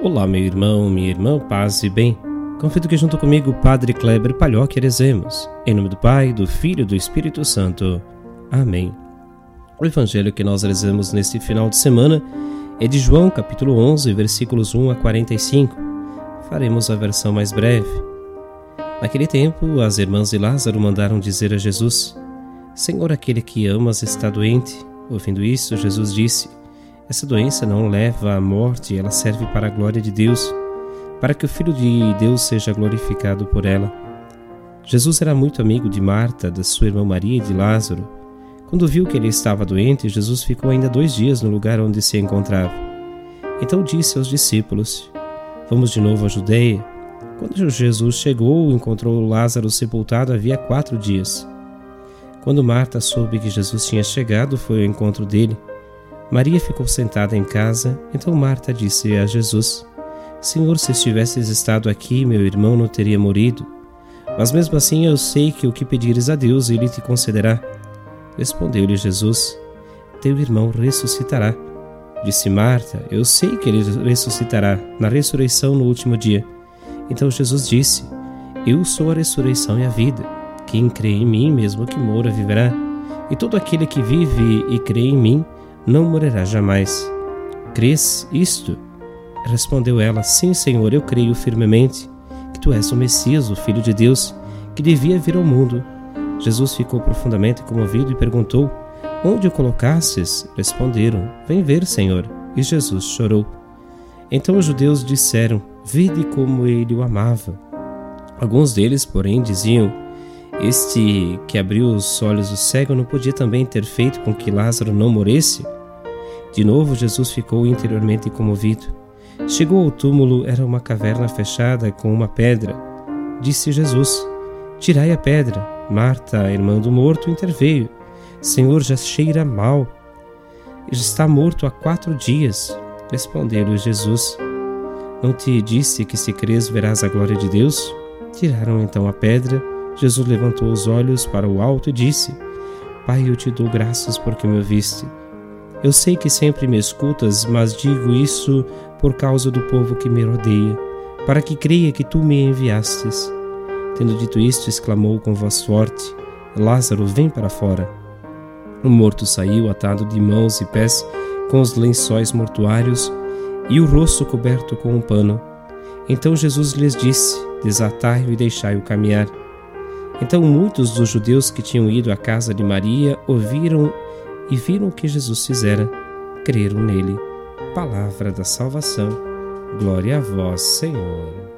Olá, meu irmão, minha irmã, paz e bem. Convido que junto comigo Padre Kleber Palhoque rezemos. Em nome do Pai, do Filho e do Espírito Santo. Amém. O evangelho que nós rezamos neste final de semana é de João, capítulo 11, versículos 1 a 45. Faremos a versão mais breve. Naquele tempo, as irmãs de Lázaro mandaram dizer a Jesus: Senhor, aquele que amas está doente. Ouvindo isso, Jesus disse: Essa doença não leva à morte, ela serve para a glória de Deus para que o Filho de Deus seja glorificado por ela. Jesus era muito amigo de Marta, da sua irmã Maria e de Lázaro. Quando viu que ele estava doente, Jesus ficou ainda dois dias no lugar onde se encontrava. Então disse aos discípulos: Vamos de novo à Judeia. Quando Jesus chegou, encontrou Lázaro sepultado havia quatro dias. Quando Marta soube que Jesus tinha chegado, foi ao encontro dele. Maria ficou sentada em casa, então Marta disse a Jesus: Senhor, se estivesses estado aqui, meu irmão não teria morrido. Mas mesmo assim eu sei que o que pedires a Deus, ele te concederá. Respondeu-lhe Jesus: Teu irmão ressuscitará. Disse Marta: Eu sei que ele ressuscitará na ressurreição no último dia. Então Jesus disse: Eu sou a ressurreição e a vida. Quem crê em mim, mesmo que mora, viverá. E todo aquele que vive e crê em mim, não morrerá jamais. Crês isto? Respondeu ela: Sim, Senhor, eu creio firmemente que tu és o Messias, o Filho de Deus, que devia vir ao mundo. Jesus ficou profundamente comovido e perguntou: Onde o colocastes? Responderam: Vem ver, Senhor. E Jesus chorou. Então os judeus disseram: Vede como ele o amava. Alguns deles, porém, diziam: Este que abriu os olhos do cego não podia também ter feito com que Lázaro não morresse? De novo, Jesus ficou interiormente comovido. Chegou ao túmulo, era uma caverna fechada com uma pedra. Disse Jesus: Tirai a pedra. Marta, irmã do morto, interveio. Senhor, já cheira mal. Está morto há quatro dias. Respondeu-lhe Jesus: Não te disse que se crês verás a glória de Deus? Tiraram então a pedra. Jesus levantou os olhos para o alto e disse: Pai, eu te dou graças porque me ouviste. Eu sei que sempre me escutas, mas digo isso por causa do povo que me rodeia, para que creia que tu me enviastes. Tendo dito isto, exclamou com voz forte: Lázaro, vem para fora. O morto saiu atado de mãos e pés com os lençóis mortuários e o rosto coberto com um pano. Então Jesus lhes disse: Desatai-o e deixai-o caminhar. Então muitos dos judeus que tinham ido à casa de Maria ouviram e viram o que Jesus fizera, creram nele. Palavra da salvação. Glória a vós, Senhor.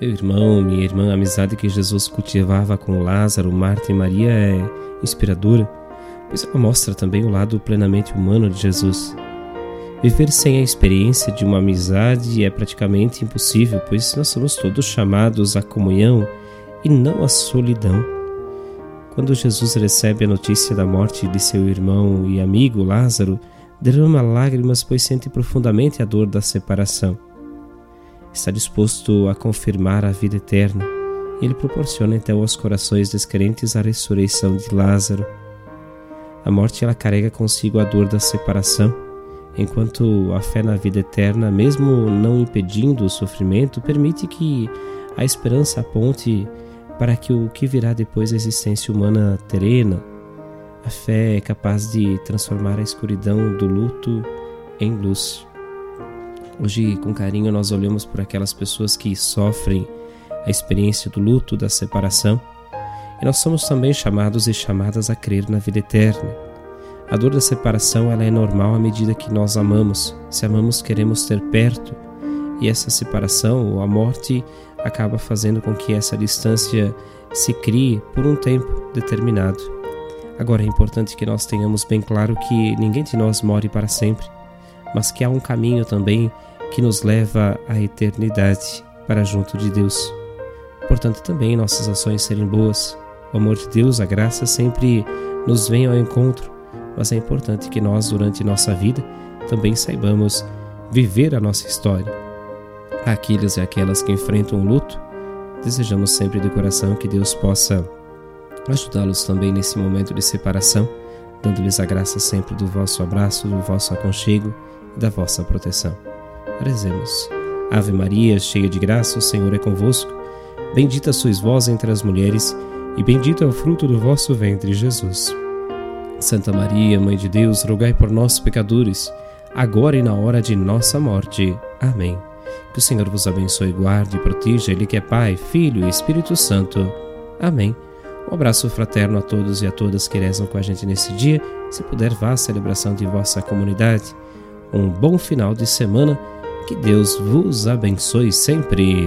Meu irmão, minha irmã, a amizade que Jesus cultivava com Lázaro, Marta e Maria é inspiradora, pois ela mostra também o lado plenamente humano de Jesus. Viver sem a experiência de uma amizade é praticamente impossível, pois nós somos todos chamados à comunhão e não à solidão. Quando Jesus recebe a notícia da morte de seu irmão e amigo Lázaro, derrama lágrimas, pois sente profundamente a dor da separação. Está disposto a confirmar a vida eterna, e ele proporciona então aos corações descrentes a ressurreição de Lázaro. A morte ela carrega consigo a dor da separação, enquanto a fé na vida eterna, mesmo não impedindo o sofrimento, permite que a esperança aponte para que o que virá depois da existência humana terrena. A fé é capaz de transformar a escuridão do luto em luz. Hoje, com carinho, nós olhamos por aquelas pessoas que sofrem a experiência do luto, da separação, e nós somos também chamados e chamadas a crer na vida eterna. A dor da separação ela é normal à medida que nós amamos. Se amamos, queremos ter perto, e essa separação ou a morte acaba fazendo com que essa distância se crie por um tempo determinado. Agora é importante que nós tenhamos bem claro que ninguém de nós morre para sempre, mas que há um caminho também que nos leva à eternidade para junto de Deus. Portanto, também nossas ações serem boas. O amor de Deus, a graça sempre nos vem ao encontro, mas é importante que nós, durante nossa vida, também saibamos viver a nossa história Aqueles e aquelas que enfrentam o luto, desejamos sempre de coração que Deus possa ajudá-los também nesse momento de separação, dando-lhes a graça sempre do vosso abraço, do vosso aconchego e da vossa proteção. Rezemos. Ave Maria, cheia de graça, o Senhor é convosco. Bendita sois vós entre as mulheres, e bendito é o fruto do vosso ventre, Jesus. Santa Maria, Mãe de Deus, rogai por nós, pecadores, agora e na hora de nossa morte. Amém. Que o Senhor vos abençoe, guarde e proteja, Ele que é Pai, Filho e Espírito Santo. Amém. Um abraço fraterno a todos e a todas que rezam com a gente nesse dia. Se puder, vá à celebração de vossa comunidade. Um bom final de semana. Que Deus vos abençoe sempre.